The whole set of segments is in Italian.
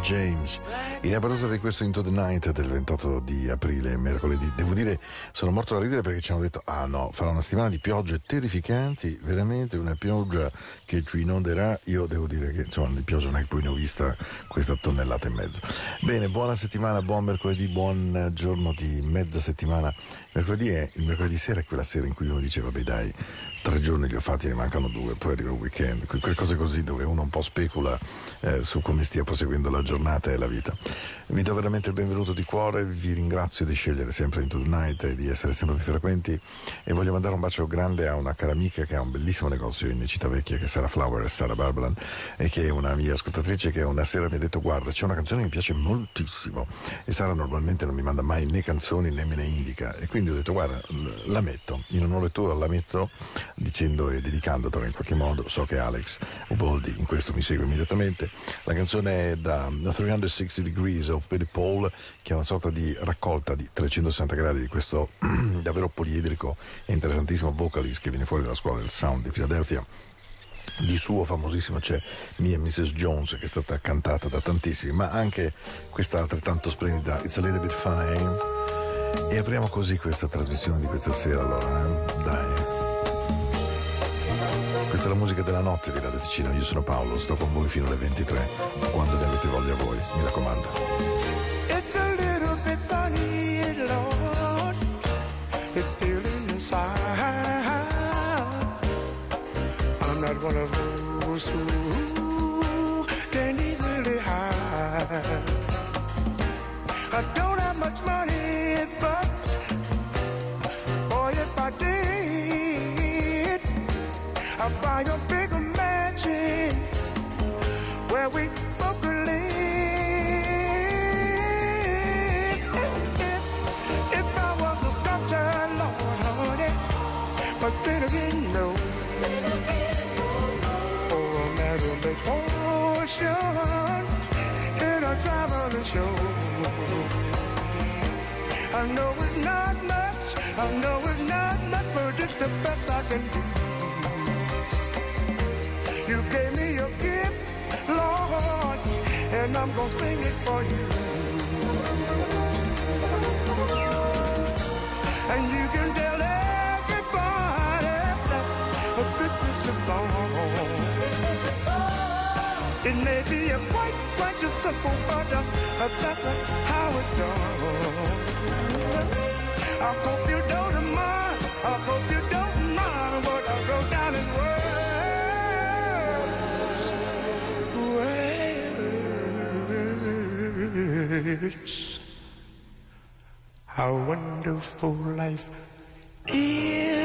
James in apertura di questo Into the Night del 28 di aprile, mercoledì. Devo dire, sono morto da ridere perché ci hanno detto: ah no, farà una settimana di piogge terrificanti, veramente una pioggia che ci inonderà. Io devo dire che insomma di pioggia non è che poi ne ho vista questa tonnellata e mezzo. Bene, buona settimana, buon mercoledì, buon giorno di mezza settimana. Mercoledì è il mercoledì sera è quella sera in cui uno dice: vabbè, dai tre giorni li ho fatti, ne mancano due, poi arriva il weekend, quelle cose così dove uno un po' specula eh, su come stia proseguendo la giornata e la vita. Vi do veramente il benvenuto di cuore, vi ringrazio di scegliere sempre Into the Night e di essere sempre più frequenti e voglio mandare un bacio grande a una cara amica che ha un bellissimo negozio in Città Vecchia che è Sara Flower e Sara Barbalan e che è una mia ascoltatrice che una sera mi ha detto guarda c'è una canzone che mi piace moltissimo e Sara normalmente non mi manda mai né canzoni né me ne indica e quindi ho detto guarda la metto, in onore tuo la metto dicendo e dedicandotela in qualche modo, so che Alex Uboldi in questo mi segue immediatamente, la canzone è da 360 Degrees of Betty Paul, che è una sorta di raccolta di 360 gradi di questo davvero poliedrico e interessantissimo vocalist che viene fuori dalla scuola del sound di Filadelfia di suo famosissimo c'è Me and Mrs. Jones che è stata cantata da tantissimi ma anche questa altrettanto splendida It's a Little Bit Funny e apriamo così questa trasmissione di questa sera allora eh? dai questa è la musica della notte di Radio Ticino. Io sono Paolo sto con voi fino alle 23 quando ne avete voglia voi mi raccomando. Is feeling inside. I'm not one of those who I'd buy a bigger mansion where we both believe. If if I was the sculptor, Lord, honey, But then again, no. Oh, or a man who makes oceans in a traveling show. I know it's not much. I know it's not much, but it's the best I can do. and I'm gonna sing it for you. And you can tell everybody that this is your song. This is your song. It may be a quite, quite a simple, matter, but that's how it goes. I hope you don't mind. I hope you. spirits. How wonderful life is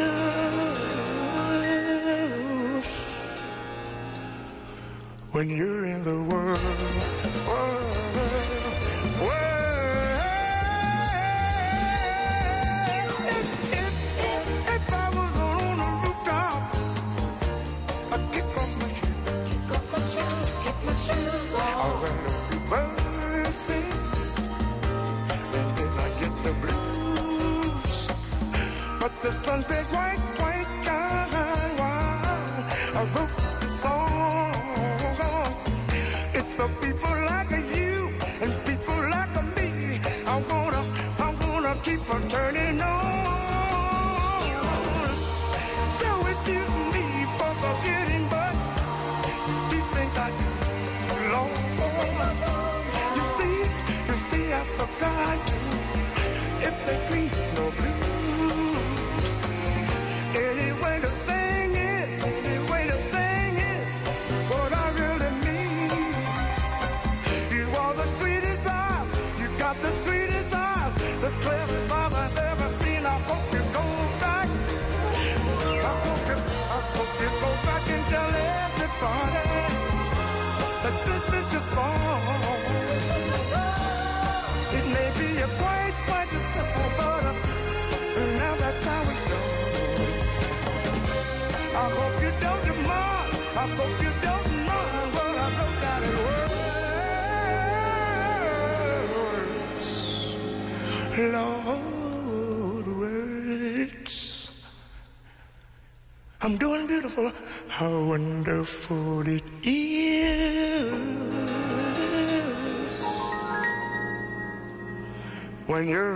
when you're in the world. world. this sun's big white and you're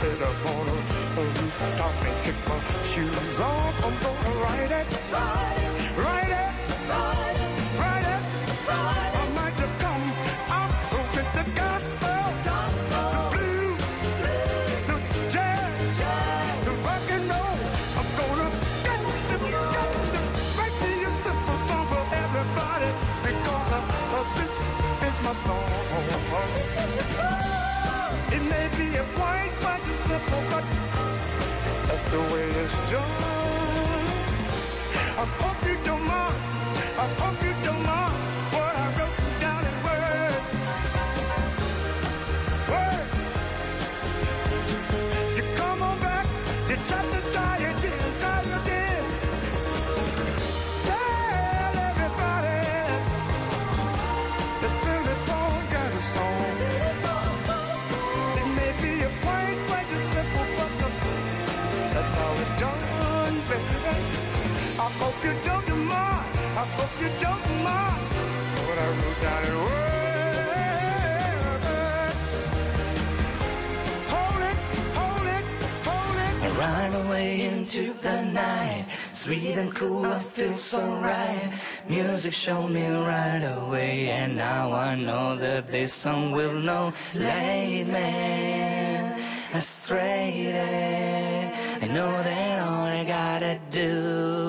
sit up on a, rooftop and kick my shoes off. I'm gonna ride it, ride it, ride it, ride it, I might have come up with the gospel, gospel. the blue, the jazz, jazz, the rock and roll. I'm gonna get the, get the, make me a simple song for everybody because I, uh, this is my song. This is your song. It may be a quiet the way it's done. I hope you don't mind. I hope hope you don't mind. I hope you don't mind what I wrote down in words. Hold it, hold it, hold it. I run away into the night. Sweet and cool, I feel so right. Music showed me right away, and now I know that this song will know. Late man, astray. I know that all I gotta do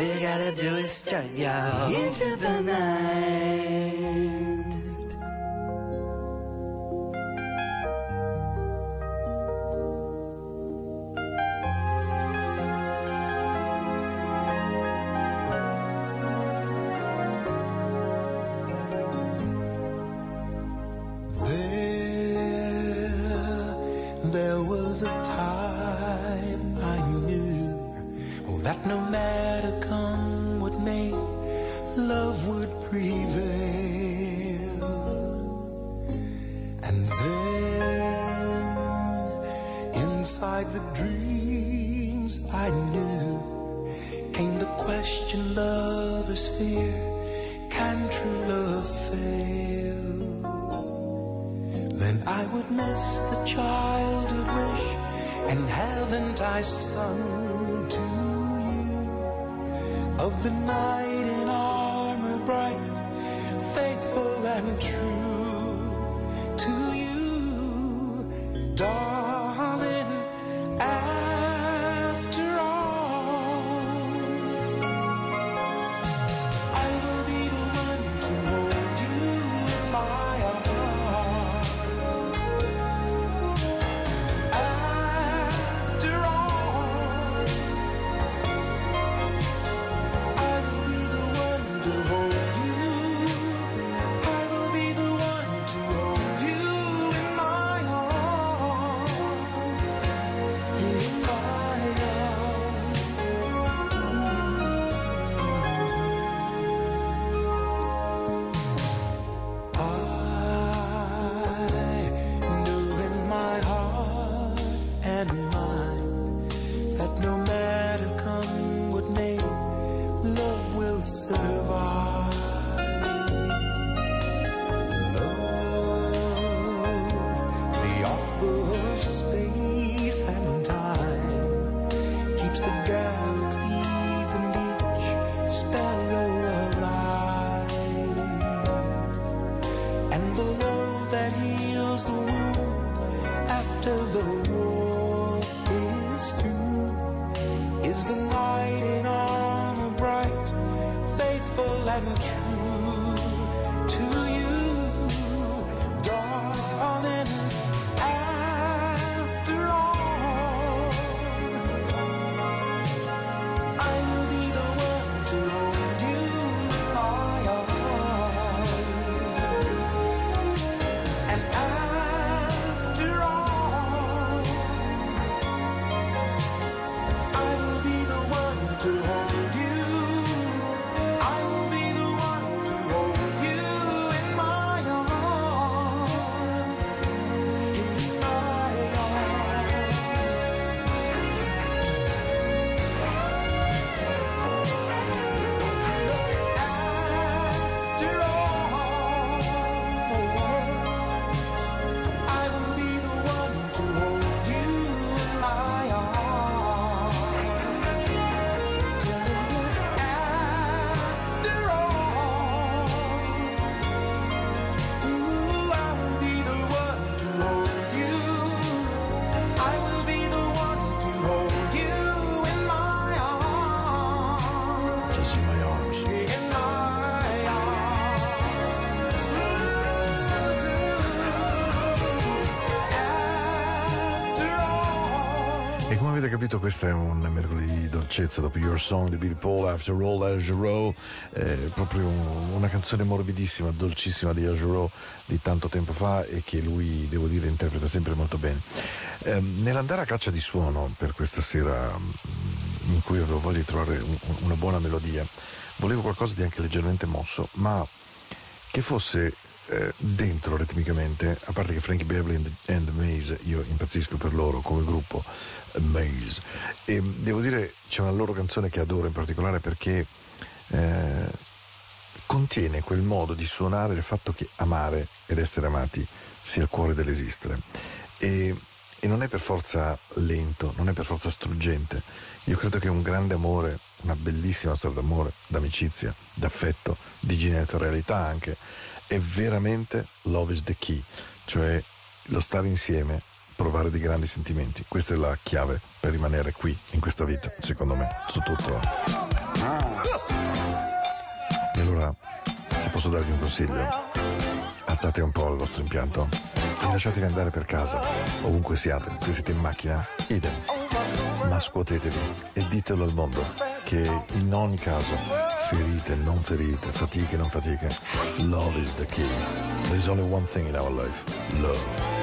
all you gotta do is just go into the night. Love is fear? Can true love fail? Then I would miss the childhood wish, and haven't I sung to you of the night in armor bright, faithful and true to you, darling? Capito, questo è un mercoledì di dolcezza dopo Your Song di Bill Paul, After All, Al Jarreau, eh, proprio un, una canzone morbidissima, dolcissima di Jarreau di tanto tempo fa e che lui, devo dire, interpreta sempre molto bene. Eh, nell'andare a caccia di suono per questa sera mm, in cui avevo voglia di trovare un, una buona melodia, volevo qualcosa di anche leggermente mosso, ma che fosse eh, dentro ritmicamente, a parte che Frankie Beverly and the Maze, io impazzisco per loro come gruppo eh, Maze. E mm, devo dire c'è una loro canzone che adoro in particolare perché eh, contiene quel modo di suonare il fatto che amare ed essere amati sia il cuore dell'esistere. E, e non è per forza lento, non è per forza struggente. Io credo che un grande amore, una bellissima storia d'amore, d'amicizia, d'affetto, di genitorialità anche, è veramente Love is the key, cioè lo stare insieme, provare dei grandi sentimenti. Questa è la chiave per rimanere qui, in questa vita, secondo me, su tutto. Ah! E allora, se posso darvi un consiglio, alzate un po' il vostro impianto e lasciatevi andare per casa, ovunque siate, se siete in macchina, idem. Ma scuotetevi e ditelo al mondo che in ogni caso ferite, non ferite, fatiche, non fatiche. Love is the key. There's only one thing in our life, love.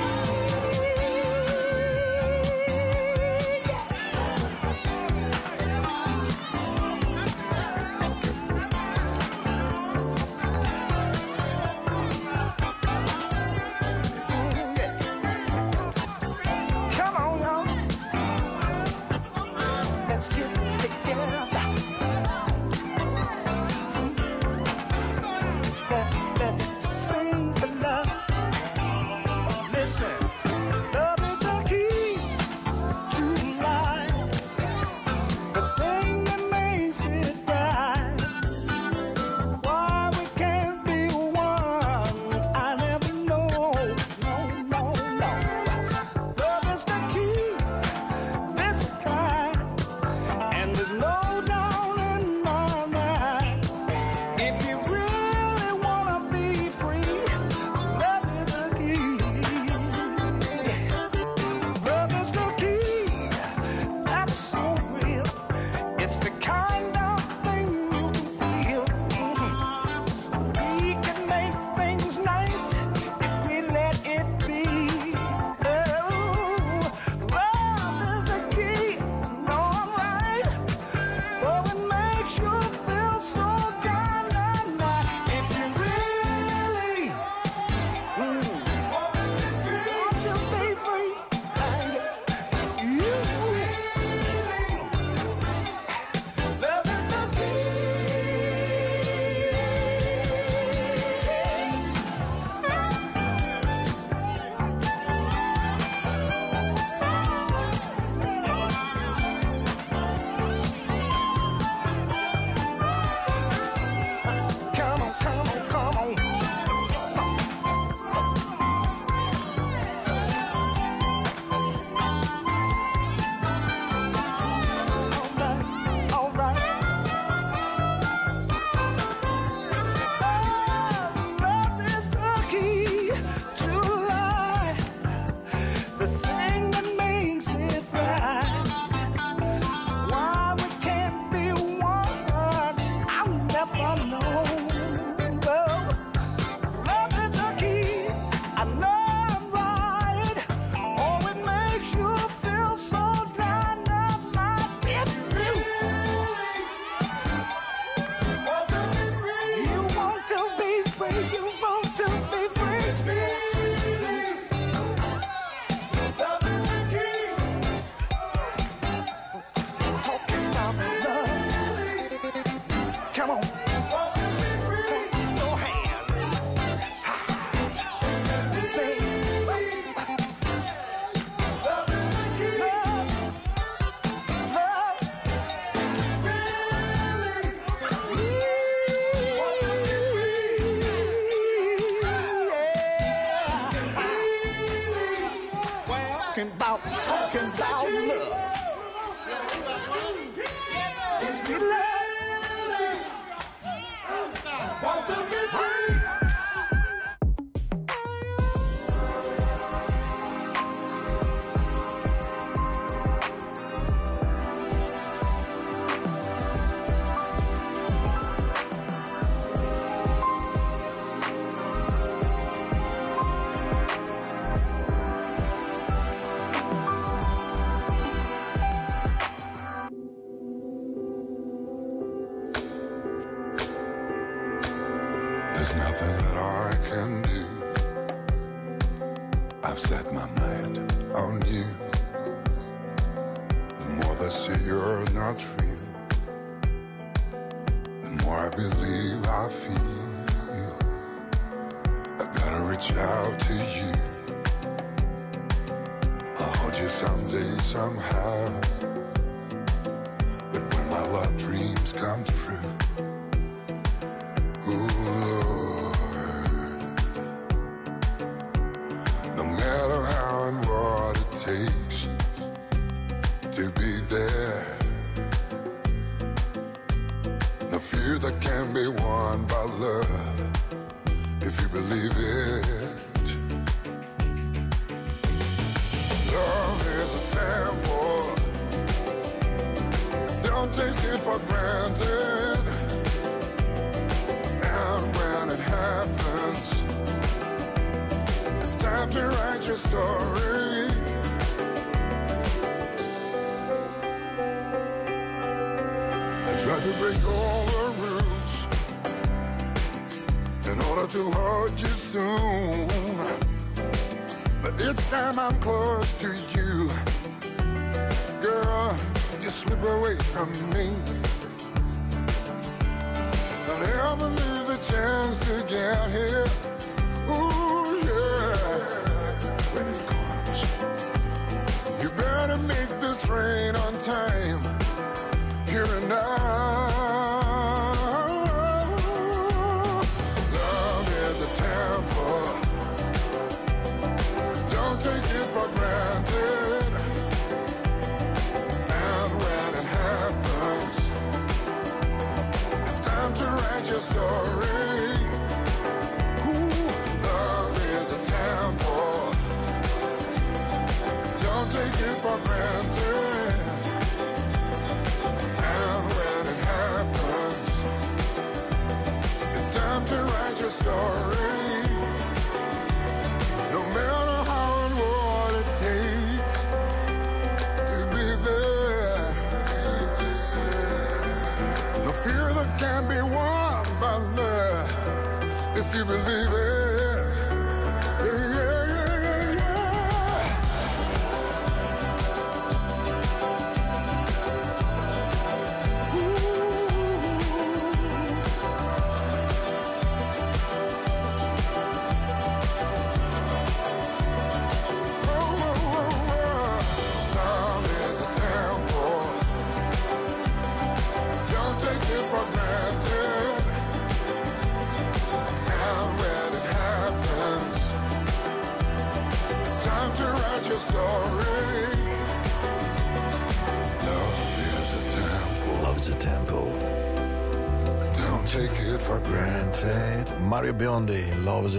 Believe it.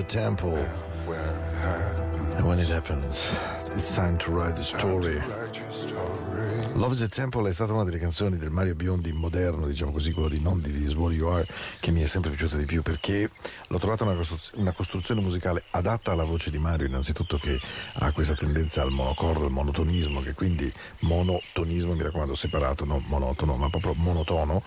Temple. When it happens, And when it happens, it's time to write the story. write your story. Love is a Temple è stata una delle canzoni del Mario Biondi moderno, diciamo così, quello di non di This Is What You Are, che mi è sempre piaciuta di più perché l'ho trovata una, costruz- una costruzione musicale adatta alla voce di Mario, innanzitutto che ha questa tendenza al monocordo, al monotonismo, che quindi monotonismo, mi raccomando, separato, non monotono, ma proprio monotono,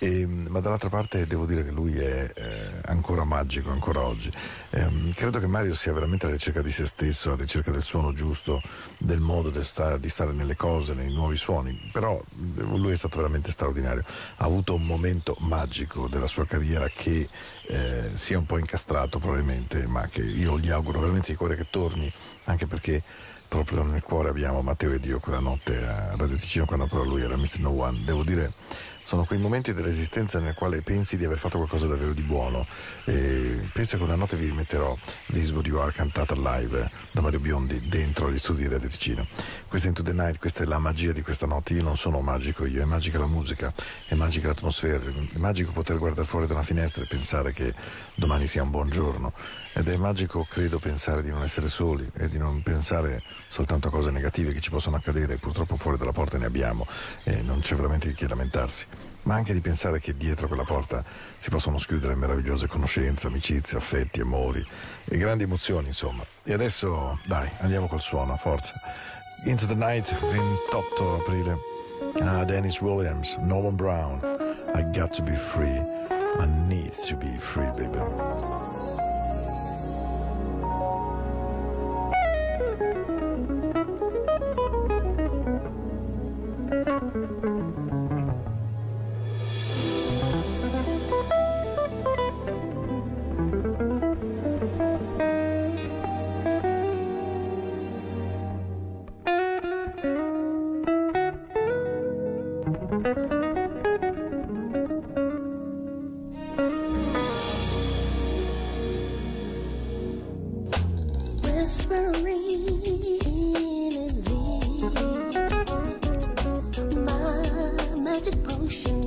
e, ma dall'altra parte devo dire che lui è eh, ancora magico, ancora oggi. Ehm, credo che Mario sia veramente alla ricerca di se stesso, alla ricerca del suono giusto, del modo di stare, di stare nelle cose, nei nuovi suoni, però eh, lui è stato veramente straordinario. Ha avuto un momento magico della sua carriera che eh, si è un po' incastrato probabilmente, ma che io gli auguro veramente di cuore che torni, anche perché proprio nel cuore abbiamo Matteo ed io quella notte a Radio Ticino quando ancora lui era Mr. No One. Devo dire, sono quei momenti dell'esistenza nel quale pensi di aver fatto qualcosa davvero di buono. E penso che una notte vi rimetterò This Is What You Are cantata live da Mario Biondi dentro gli studi di Radio Ticino. Questa è Into the Night, questa è la magia di questa notte. Io non sono magico io, è magica la musica, è magica l'atmosfera, è magico poter guardare fuori da una finestra e pensare che domani sia un buon giorno. Ed è magico, credo, pensare di non essere soli e di non pensare soltanto a cose negative che ci possono accadere. Purtroppo fuori dalla porta ne abbiamo e non c'è veramente di che lamentarsi. Ma anche di pensare che dietro quella porta si possono schiudere meravigliose conoscenze, amicizie, affetti, amori e grandi emozioni, insomma. E adesso, dai, andiamo col suono, forza. Into the Night, 28 aprile. Ah, Dennis Williams, Nolan Brown. I got to be free. I need to be free, baby. whispering is easy. My magic potion.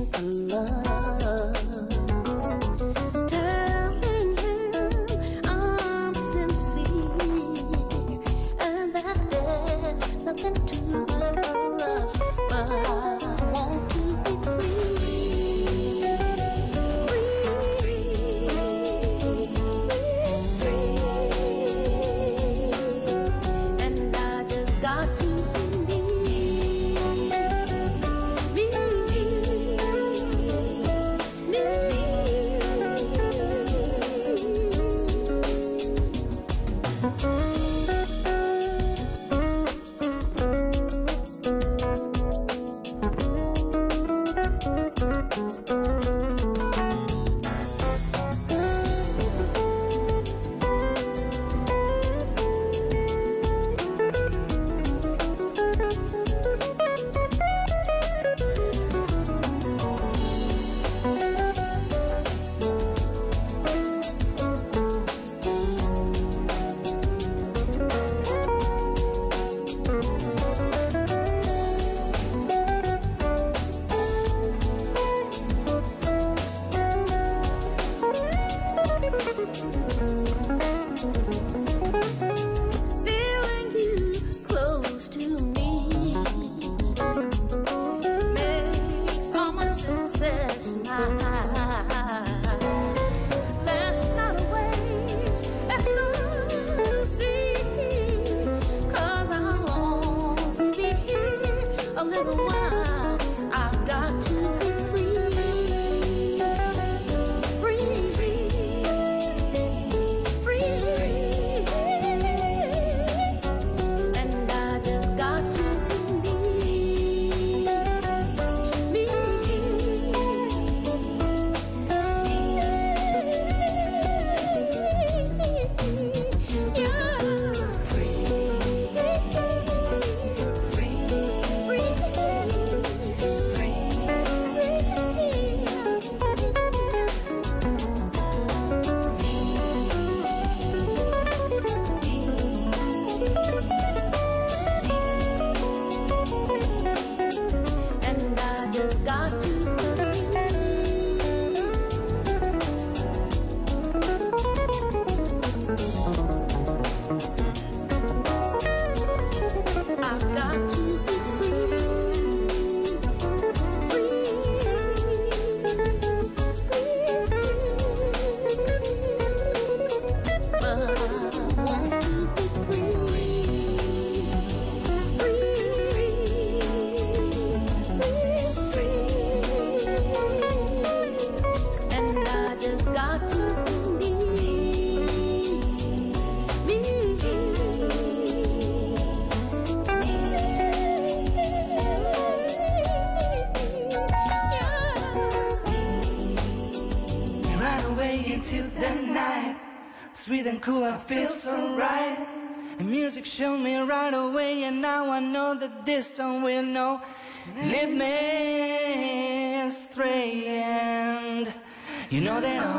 Know that all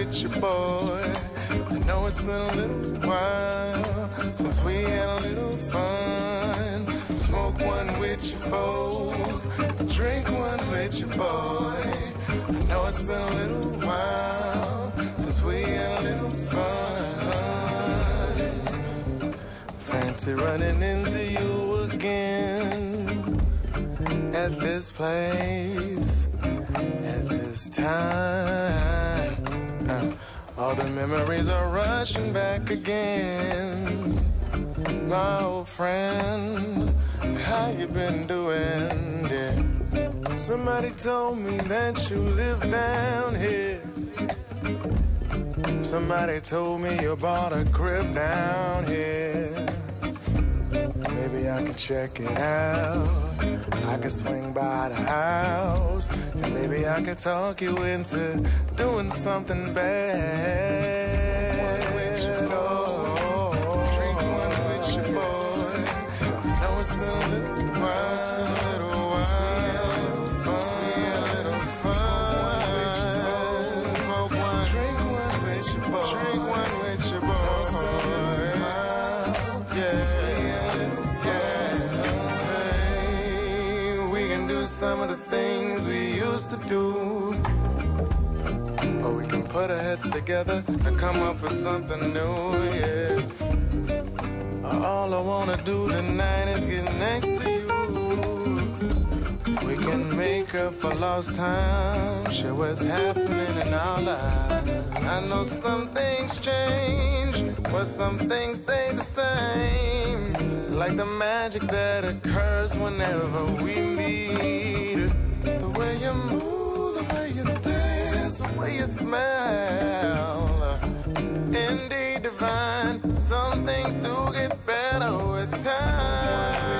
your boy. I know it's been a little while since we had a little fun. Smoke one with your folk, drink one with your boy. I know it's been a little while since we had a little fun. Fancy running into you again at this place memories are rushing back again. My old friend, how you been doing? Yeah. Somebody told me that you live down here. Somebody told me you bought a crib down here. Maybe I could check it out. I could swing by the house. And maybe I could talk you into doing something bad. Do. Or we can put our heads together and come up with something new, yeah. Uh, all I wanna do tonight is get next to you. We can make up for lost time, share what's happening in our lives. I know some things change, but some things stay the same. Like the magic that occurs whenever we meet. The way you smell. Indeed divine, some things do get better with time.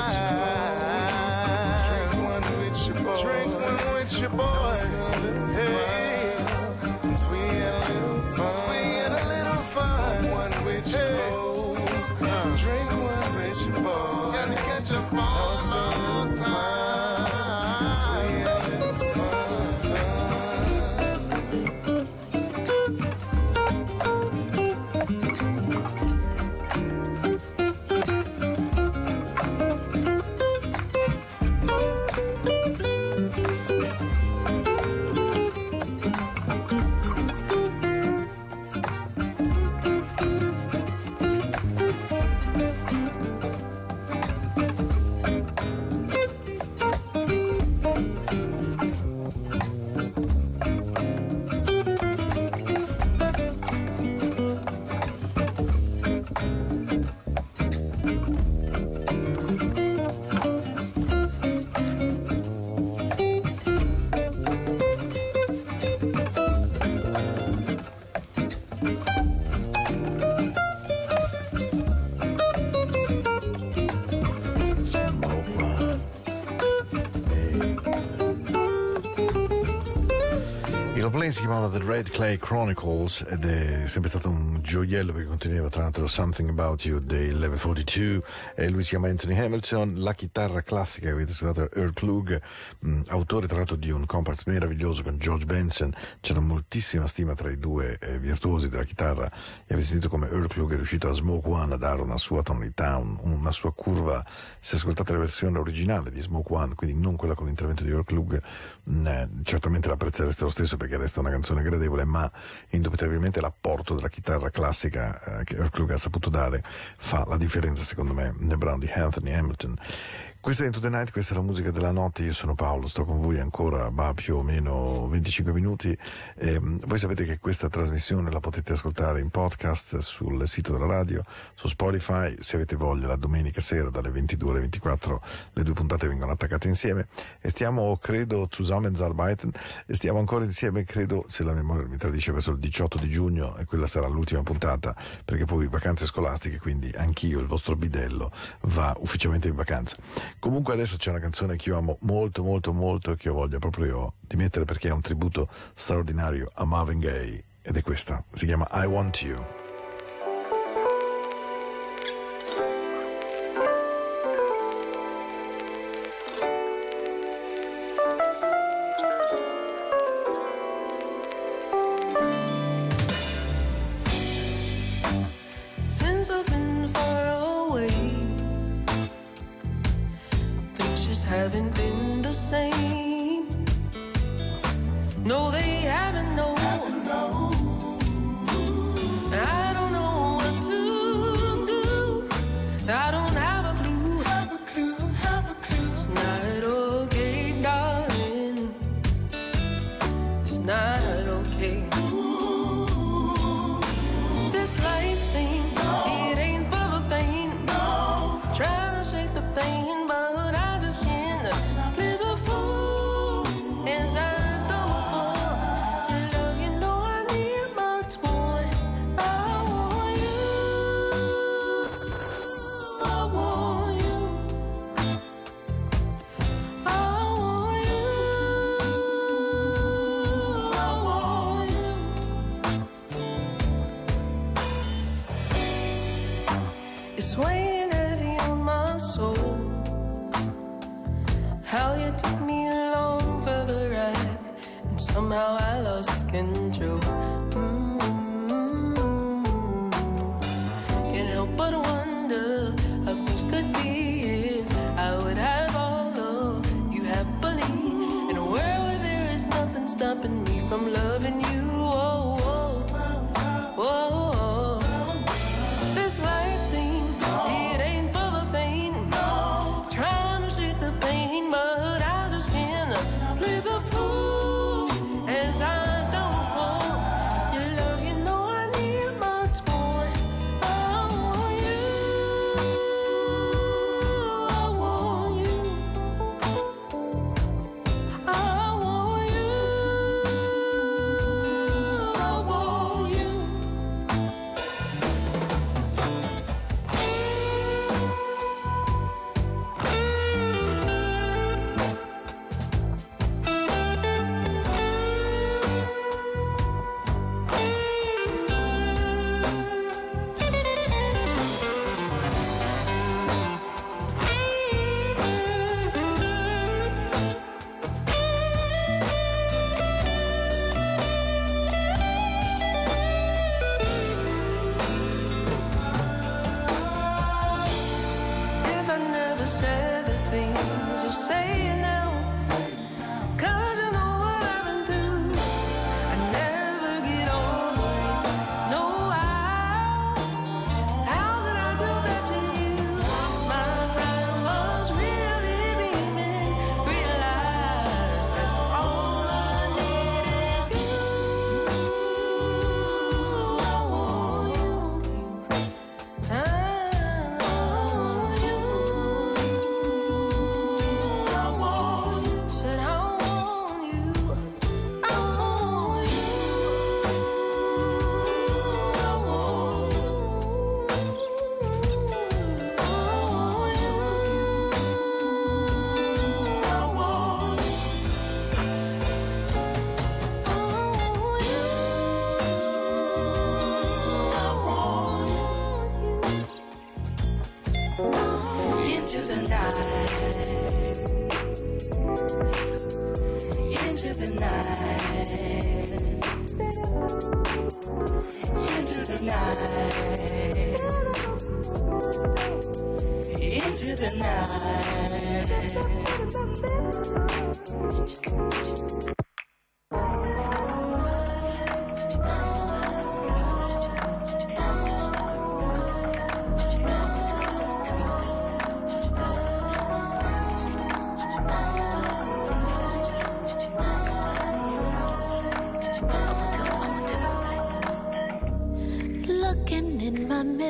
Play si chiamava The Red Clay Chronicles ed è sempre stato un gioiello perché conteneva tra l'altro Something About You dei Level 42 e lui si chiama Anthony Hamilton, la chitarra classica che avete ascoltato è Earl Klug, autore tra l'altro di un compact meraviglioso con George Benson, c'era moltissima stima tra i due eh, virtuosi della chitarra. E avete sentito come Earl Klug è riuscito a Smoke One a dare una sua tonalità, un- una sua curva, se ascoltate la versione originale di Smoke One, quindi non quella con l'intervento di Earl Klug, certamente la lo stesso perché resta una canzone gradevole, ma indubitabilmente l'apporto della chitarra classica eh, che Klug ha saputo dare fa la differenza secondo me nel brano di Anthony Hamilton. Questa è Into the Night, questa è la musica della notte, io sono Paolo, sto con voi ancora bah, più o meno 25 minuti. Ehm, voi sapete che questa trasmissione la potete ascoltare in podcast sul sito della radio, su Spotify, se avete voglia la domenica sera dalle 22 alle 24 le due puntate vengono attaccate insieme. E stiamo credo zusammenarbeiten e stiamo ancora insieme credo se la memoria mi tradisce verso il 18 di giugno e quella sarà l'ultima puntata perché poi vacanze scolastiche quindi anch'io il vostro bidello va ufficialmente in vacanza comunque adesso c'è una canzone che io amo molto molto molto e che io voglio proprio di mettere perché è un tributo straordinario a Marvin Gaye ed è questa. Si chiama I Want You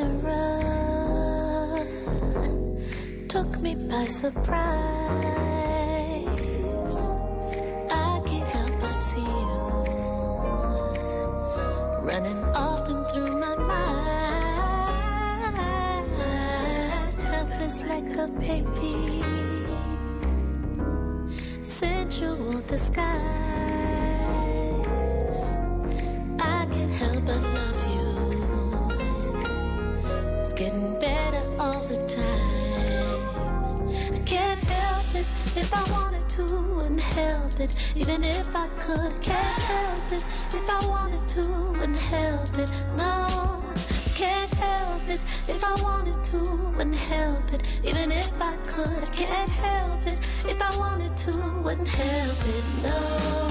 mirror took me by surprise. I can't help but see you running often through my mind, helpless like a baby, sensual disguise. getting better all the time. I can't help it if I wanted to, wouldn't help it even if I could. Can't help it if I wanted to, wouldn't help it. No, can't help it if I wanted to, wouldn't help it even if I could. I can't help it if I wanted to, wouldn't help it. No.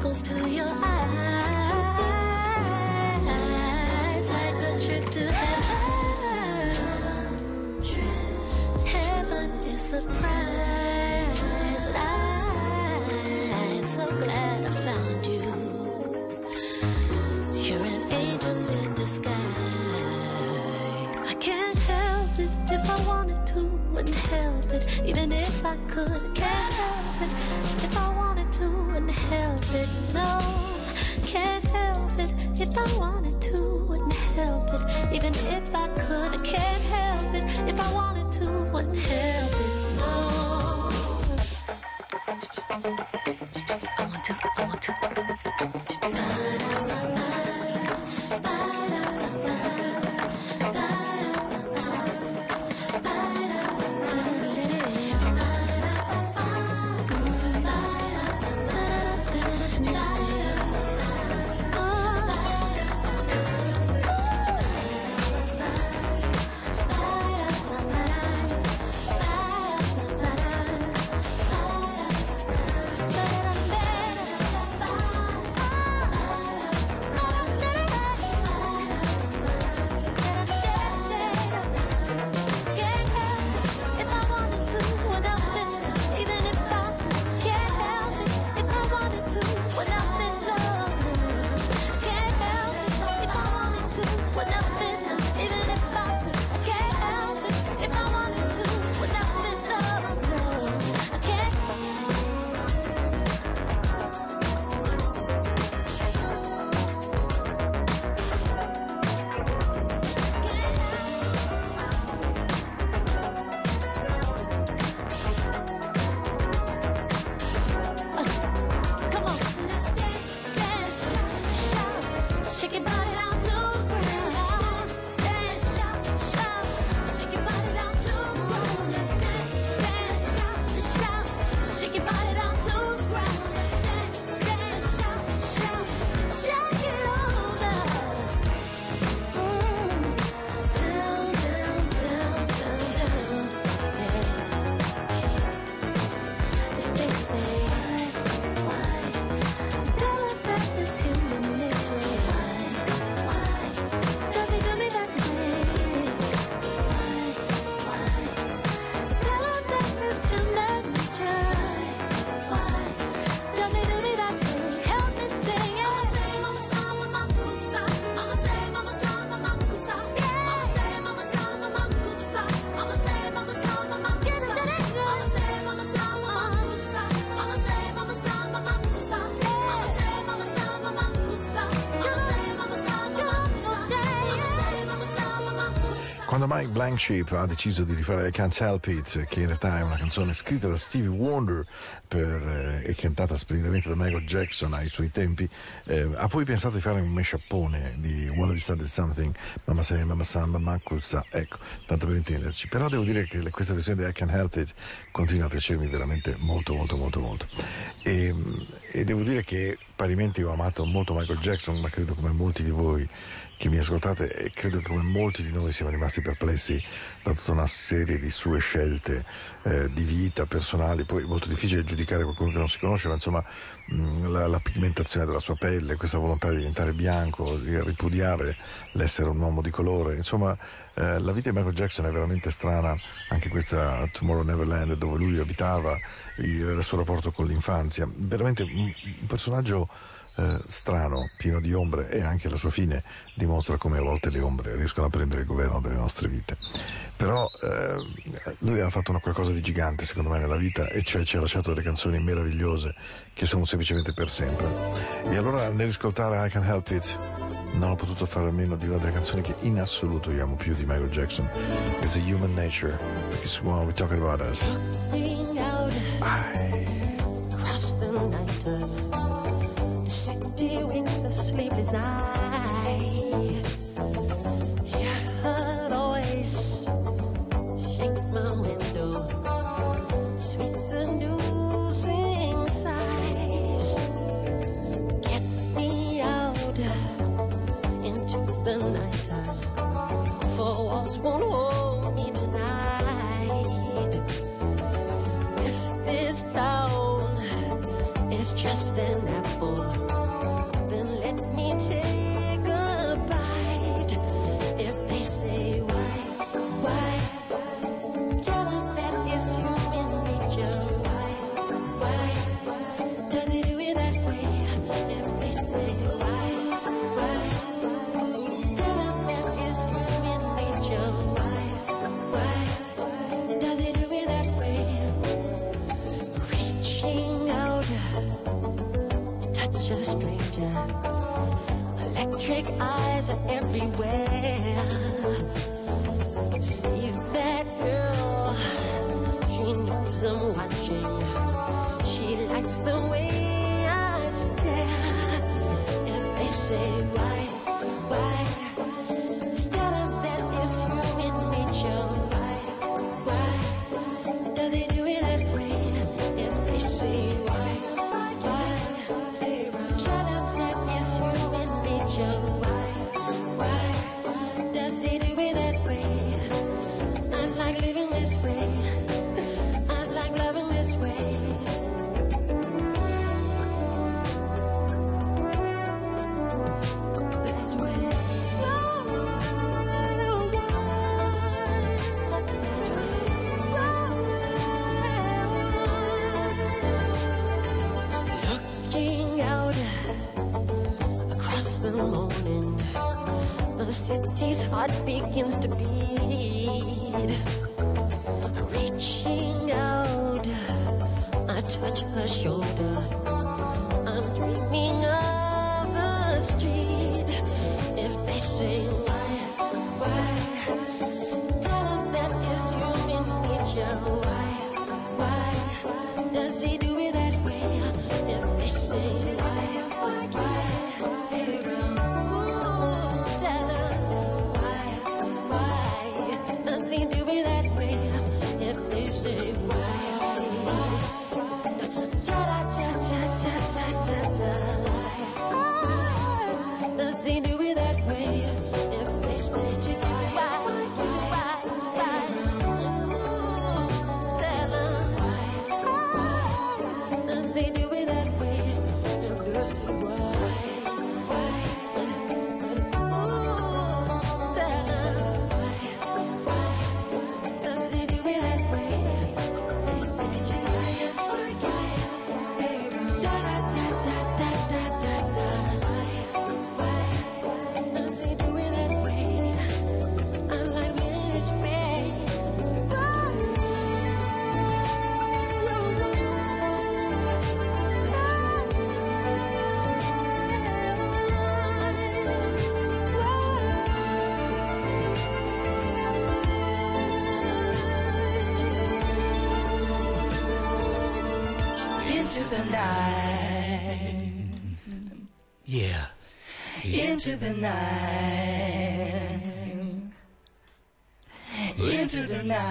goes to you. Can't help it, no. Can't help it if I wanted to, wouldn't help it. Even if I could, I can't help it if I wanted to, wouldn't help it, no. Quando Mike Blanksheep ha deciso di rifare I Can't Help It, che in realtà è una canzone scritta da Stevie Wonder per, eh, e cantata splendidamente da Michael Jackson ai suoi tempi, eh, ha poi pensato di fare un mashuppone di Wanna You Started Something, Mamma Say, Mamma Samba, Makusa, ecco, tanto per intenderci. Però devo dire che questa versione di I Can't Help It continua a piacermi veramente molto, molto, molto, molto. E, e devo dire che parimenti ho amato molto Michael Jackson, ma credo come molti di voi che mi ascoltate e credo che come molti di noi siamo rimasti perplessi da tutta una serie di sue scelte eh, di vita personali, poi è molto difficile giudicare qualcuno che non si conosce, ma insomma mh, la, la pigmentazione della sua pelle, questa volontà di diventare bianco, di ripudiare l'essere un uomo di colore, insomma eh, la vita di Michael Jackson è veramente strana, anche questa Tomorrow Neverland dove lui abitava, il, il suo rapporto con l'infanzia, veramente un, un personaggio eh, strano, pieno di ombre e anche la sua fine dimostra come a volte le ombre riescono a prendere il governo delle nostre vite. Però eh, lui ha fatto una qualcosa di gigante secondo me nella vita e cioè ci ha lasciato delle canzoni meravigliose che sono semplicemente per sempre. E allora nell'ascoltare I Can Help It non ho potuto fare a meno di una delle canzoni che in assoluto io amo più di Michael Jackson. It's a Human Nature, because when we're talking about us. Looking desire. everywhere. See that girl? She knows I'm watching. She likes the way. begins to bleed. into the night. Yeah. Into the night. Into the night.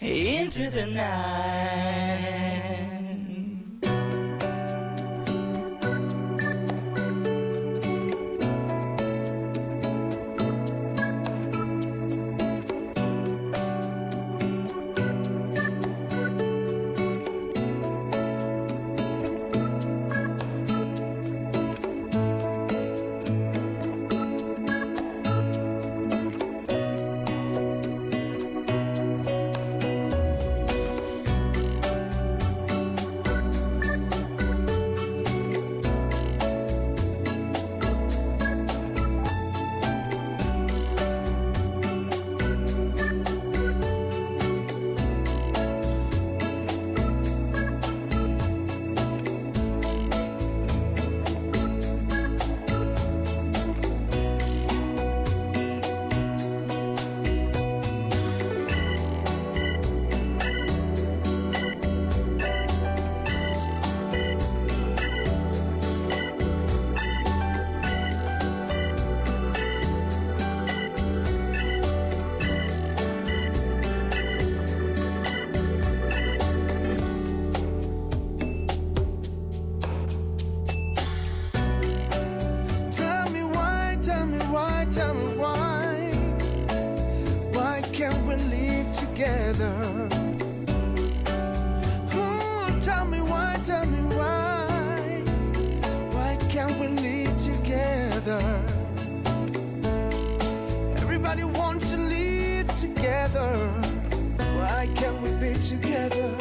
Into the night. together. Why can't we be together?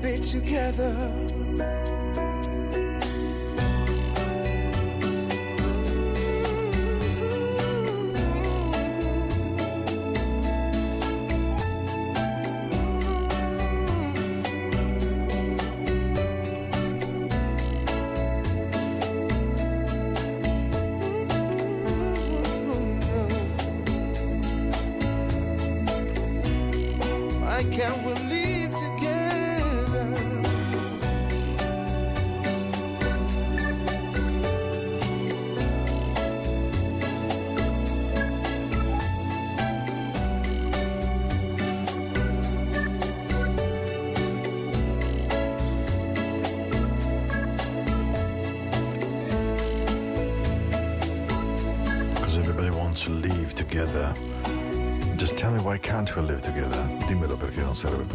Be together? Why can't we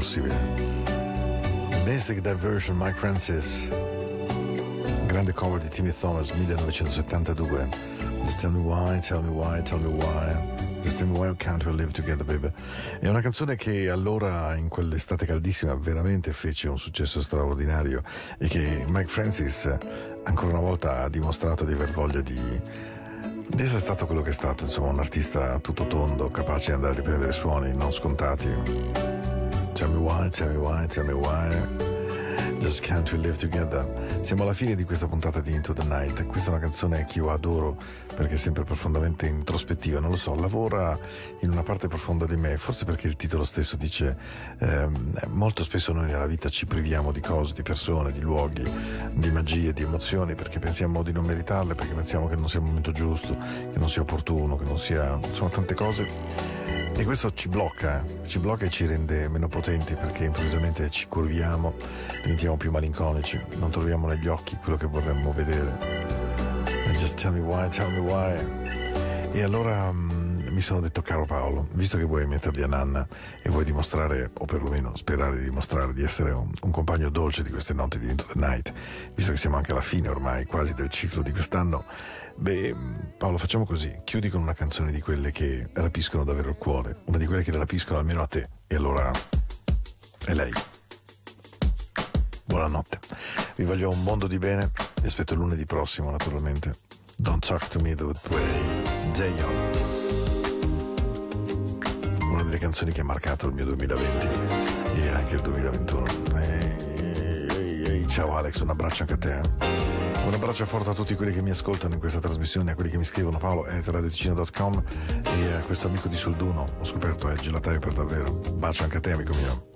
possibile. Basic Diversion, Mike Francis. Grande cover di Timmy Thomas, 1972. Just tell me why, tell me why, tell me why. Just tell me why can't we live together, baby. È una canzone che allora, in quell'estate caldissima, veramente fece un successo straordinario e che Mike Francis ancora una volta ha dimostrato di aver voglia di di essere stato quello che è stato, insomma, un artista tutto tondo, capace di andare a riprendere suoni non scontati. Tell me why, tell me why, tell me why. Just can't we live together? Siamo alla fine di questa puntata di Into the Night. Questa è una canzone che io adoro perché è sempre profondamente introspettiva. Non lo so, lavora in una parte profonda di me, forse perché il titolo stesso dice ehm, molto spesso noi nella vita ci priviamo di cose, di persone, di luoghi, di magie, di emozioni perché pensiamo di non meritarle, perché pensiamo che non sia il momento giusto, che non sia opportuno, che non sia insomma tante cose. E questo ci blocca, eh. ci blocca e ci rende meno potenti perché improvvisamente ci curviamo, diventiamo più malinconici, non troviamo negli occhi quello che vorremmo vedere. And just tell me why, tell me why. E allora mm, mi sono detto, caro Paolo, visto che vuoi metterli a nanna e vuoi dimostrare, o perlomeno sperare di dimostrare di essere un, un compagno dolce di queste notti di Into the Night, visto che siamo anche alla fine ormai quasi del ciclo di quest'anno, Beh, Paolo, facciamo così. Chiudi con una canzone di quelle che rapiscono davvero il cuore. Una di quelle che rapiscono almeno a te. E allora è lei. Buonanotte. Vi voglio un mondo di bene. Vi aspetto lunedì prossimo, naturalmente. Don't talk to me the way. Dayon. Una delle canzoni che ha marcato il mio 2020 e anche il 2021. Ehi, ehi, ehi, ciao Alex, un abbraccio anche a te. eh. Un abbraccio forte a tutti quelli che mi ascoltano in questa trasmissione, a quelli che mi scrivono Paolo at e a questo amico di Solduno. Ho scoperto è gelataio per davvero. Bacio anche a te, amico mio.